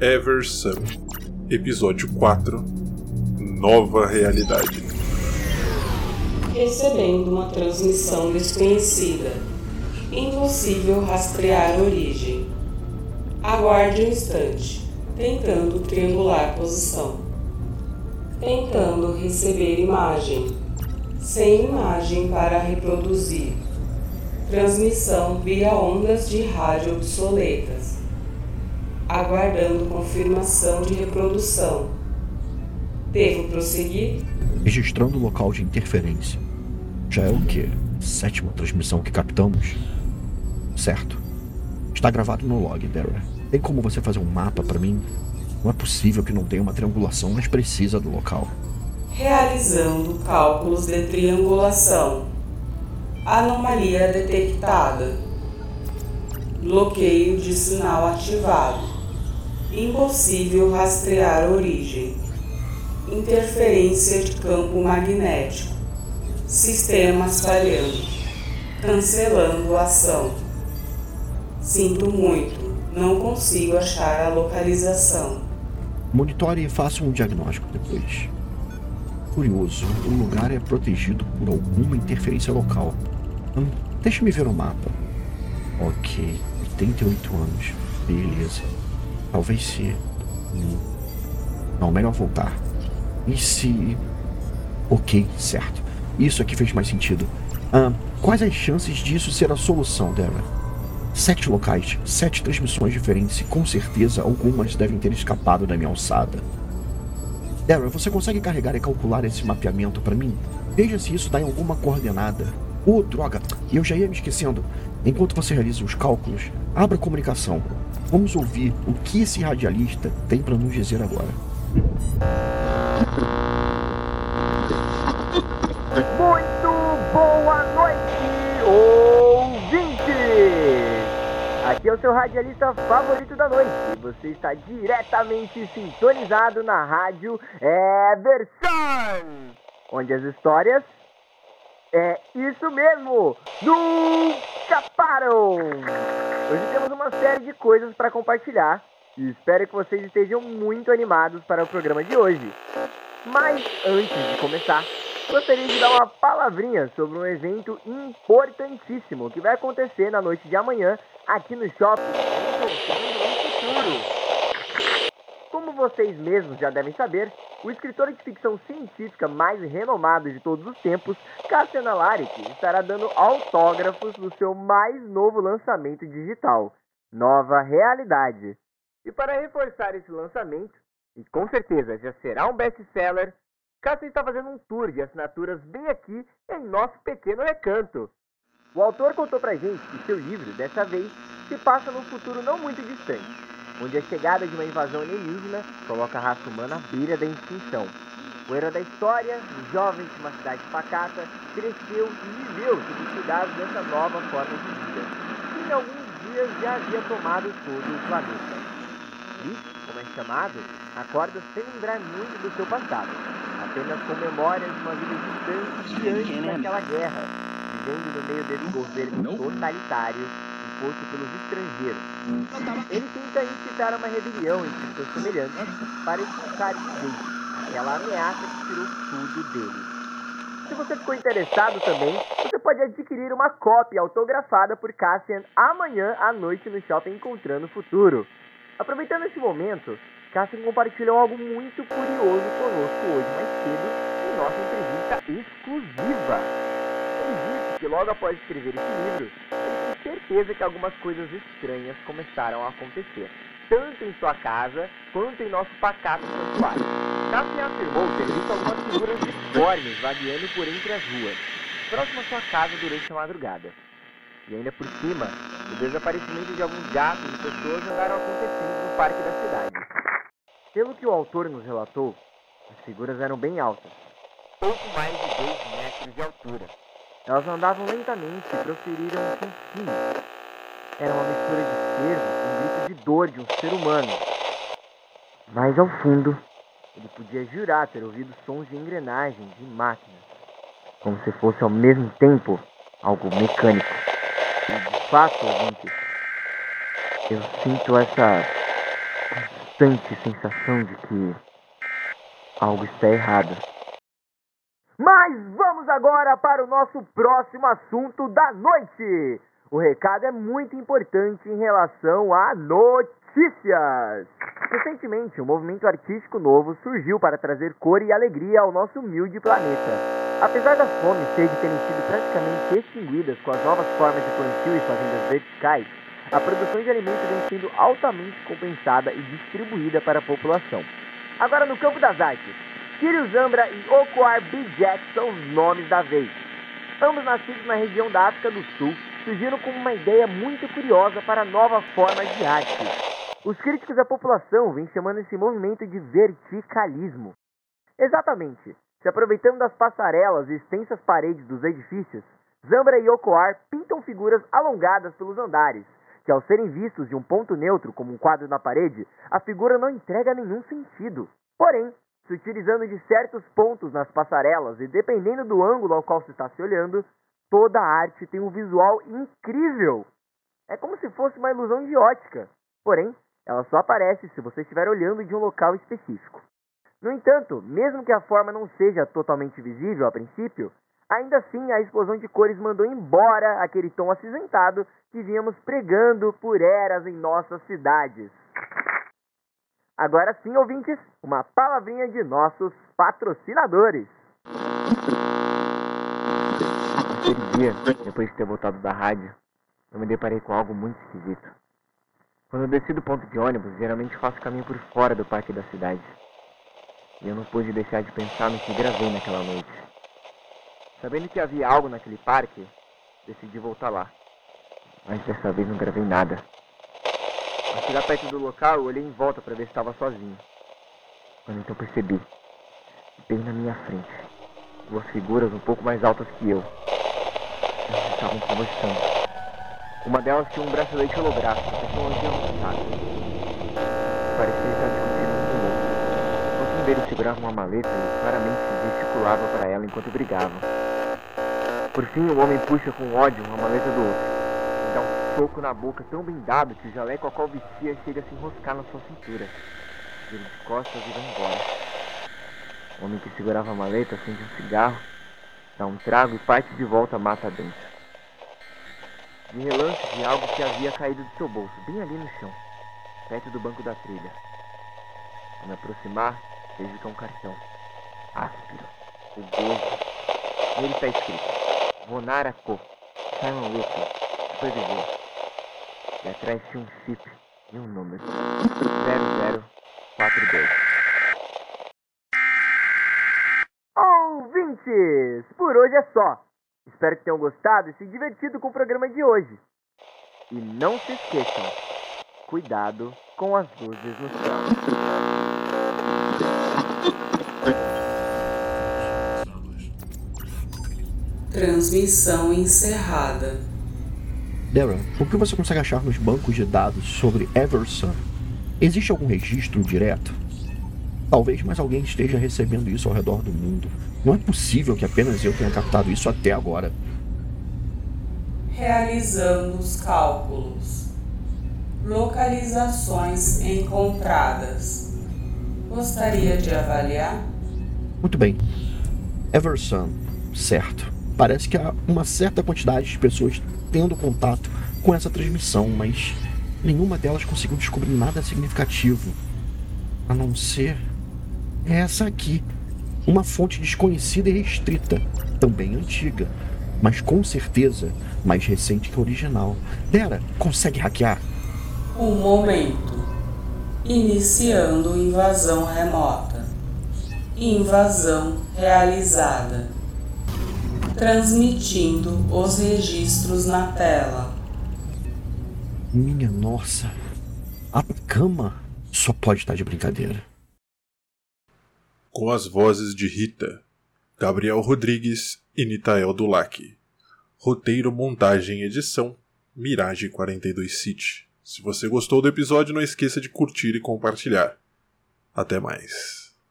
Everson, Episódio 4 Nova Realidade. Recebendo uma transmissão desconhecida. Impossível rastrear a origem. Aguarde um instante, tentando triangular posição. Tentando receber imagem. Sem imagem para reproduzir. Transmissão via ondas de rádio obsoletas aguardando confirmação de reprodução. Devo prosseguir? Registrando o local de interferência. Já é o quê? Sétima transmissão que captamos? Certo. Está gravado no log, Dara. Tem como você fazer um mapa para mim? Não é possível que não tenha uma triangulação mais precisa do local. Realizando cálculos de triangulação. Anomalia detectada. Bloqueio de sinal ativado. Impossível rastrear a origem. Interferência de campo magnético. Sistemas falhando. Cancelando a ação. Sinto muito, não consigo achar a localização. Monitore e faça um diagnóstico depois. Curioso, o lugar é protegido por alguma interferência local. Hum, Deixe-me ver o mapa. Ok, 88 anos. Beleza. Talvez se. Não, melhor voltar. E se. Ok, certo. Isso aqui fez mais sentido. Ah, quais as chances disso ser a solução, Dara? Sete locais, sete transmissões diferentes e com certeza algumas devem ter escapado da minha alçada. Dara, você consegue carregar e calcular esse mapeamento para mim? Veja se isso dá em alguma coordenada. Oh, droga! Eu já ia me esquecendo. Enquanto você realiza os cálculos, abra a comunicação. Vamos ouvir o que esse radialista tem para nos dizer agora. Muito boa noite, ouvintes! Aqui é o seu radialista favorito da noite. Você está diretamente sintonizado na rádio Everson, onde as histórias é isso mesmo, nunca param! Hoje temos uma série de coisas para compartilhar e espero que vocês estejam muito animados para o programa de hoje. Mas antes de começar, gostaria de dar uma palavrinha sobre um evento importantíssimo que vai acontecer na noite de amanhã aqui no shopping. Como vocês mesmos já devem saber, o escritor de ficção científica mais renomado de todos os tempos, Cassian Alaric, estará dando autógrafos no seu mais novo lançamento digital, Nova Realidade. E para reforçar esse lançamento, e com certeza já será um best-seller, Cassian está fazendo um tour de assinaturas bem aqui em nosso pequeno recanto. O autor contou pra gente que seu livro, dessa vez, se passa num futuro não muito distante onde a chegada de uma invasão alienígena coloca a raça humana à beira da extinção. O herói da história, um jovem de uma cidade pacata, cresceu e viveu sob os cuidados dessa nova forma de vida, que em alguns dias já havia tomado todo o planeta. Rick, como é chamado, acorda sem lembrar muito do seu passado, apenas com memórias de uma vida distante antes daquela guerra, vivendo no meio desse governo totalitário imposto pelos estrangeiros. Ele tenta incitar uma rebelião entre seus semelhantes para expulsar Jake, aquela ameaça que tirou tudo dele. Se você ficou interessado também, você pode adquirir uma cópia autografada por Cassian amanhã à noite no Shopping Encontrando o Futuro. Aproveitando esse momento, Cassian compartilhou algo muito curioso conosco hoje mais cedo em nossa entrevista exclusiva. Ele disse que logo após escrever esse livro, certeza que algumas coisas estranhas começaram a acontecer, tanto em sua casa quanto em nosso pacato santuário. Cassian afirmou ter visto algumas figuras disformes vagueando por entre as ruas, próximo à sua casa durante a madrugada. E ainda por cima, o desaparecimento de alguns gatos e pessoas andaram acontecendo no parque da cidade. Pelo que o autor nos relatou, as figuras eram bem altas, pouco mais de 2 metros de altura elas andavam lentamente e proferiram um sim. Era uma mistura de cervo com um grito de dor de um ser humano. Mas ao fundo, ele podia jurar ter ouvido sons de engrenagem de máquinas, como se fosse ao mesmo tempo algo mecânico. E de fato, ouvinte, eu sinto essa constante sensação de que algo está errado. Mas vamos agora para o nosso próximo assunto da noite. O recado é muito importante em relação a notícias. Recentemente, um movimento artístico novo surgiu para trazer cor e alegria ao nosso humilde planeta. Apesar das fome e sede terem sido praticamente extinguidas com as novas formas de plantio e fazendas verticais, a produção de alimentos vem sendo altamente compensada e distribuída para a população. Agora, no campo das artes, Sirius Zambra e Okwar B. Jack são os nomes da vez. Ambos nascidos na região da África do Sul, surgiram como uma ideia muito curiosa para novas formas de arte. Os críticos da população vêm chamando esse movimento de verticalismo. Exatamente. Se aproveitando das passarelas e extensas paredes dos edifícios, Zambra e Okoar pintam figuras alongadas pelos andares, que ao serem vistos de um ponto neutro como um quadro na parede, a figura não entrega nenhum sentido. Porém, se utilizando de certos pontos nas passarelas e dependendo do ângulo ao qual se está se olhando, toda a arte tem um visual incrível. É como se fosse uma ilusão de ótica, porém, ela só aparece se você estiver olhando de um local específico. No entanto, mesmo que a forma não seja totalmente visível a princípio, ainda assim a explosão de cores mandou embora aquele tom acinzentado que vínhamos pregando por eras em nossas cidades. Agora sim, ouvintes, uma palavrinha de nossos patrocinadores. Aquele dia, depois de ter voltado da rádio, eu me deparei com algo muito esquisito. Quando eu desci do ponto de ônibus, geralmente faço caminho por fora do parque da cidade. E eu não pude deixar de pensar no que gravei naquela noite. Sabendo que havia algo naquele parque, decidi voltar lá. Mas dessa vez não gravei nada. Ao chegar perto do local, eu olhei em volta para ver se estava sozinho. Quando então percebi, bem na minha frente, duas figuras um pouco mais altas que eu. Elas estavam conversando. Uma delas tinha um bracelete holográfico, tecnologia avançada. Parecia estar discutindo com o outro. O fim dele segurava uma maleta e claramente gesticulava para ela enquanto brigava. Por fim, o homem puxa com ódio uma maleta do outro soco na boca tão bem dado que o jaleco a qual vestia chega a se enroscar na sua cintura. Vira de costas e vai embora. O homem que segurava a maleta acende um cigarro, dá um trago e parte de volta mata dentro. De relance de algo que havia caído de seu bolso, bem ali no chão, perto do banco da trilha. Ao me aproximar, vejo que é um cartão. Áspero, rugoso. Nele está escrito Vonara Co. Simon Wilson, supervisor. Atrás um chip e um número. 0042. Ouvintes! Por hoje é só. Espero que tenham gostado e se divertido com o programa de hoje. E não se esqueçam, cuidado com as luzes no céu. Transmissão encerrada. Darren, o que você consegue achar nos bancos de dados sobre Everson? Existe algum registro direto? Talvez mais alguém esteja recebendo isso ao redor do mundo. Não é possível que apenas eu tenha captado isso até agora. Realizando os cálculos. Localizações encontradas. Gostaria de avaliar? Muito bem. Everson, certo. Parece que há uma certa quantidade de pessoas tendo contato com essa transmissão, mas nenhuma delas conseguiu descobrir nada significativo. A não ser essa aqui. Uma fonte desconhecida e restrita, também antiga, mas com certeza mais recente que original. Dera, consegue hackear? Um momento. Iniciando invasão remota. Invasão realizada transmitindo os registros na tela. Minha nossa, a cama só pode estar de brincadeira. Com as vozes de Rita, Gabriel Rodrigues e Nitael Dulac. Roteiro, montagem e edição, Mirage 42 City. Se você gostou do episódio, não esqueça de curtir e compartilhar. Até mais.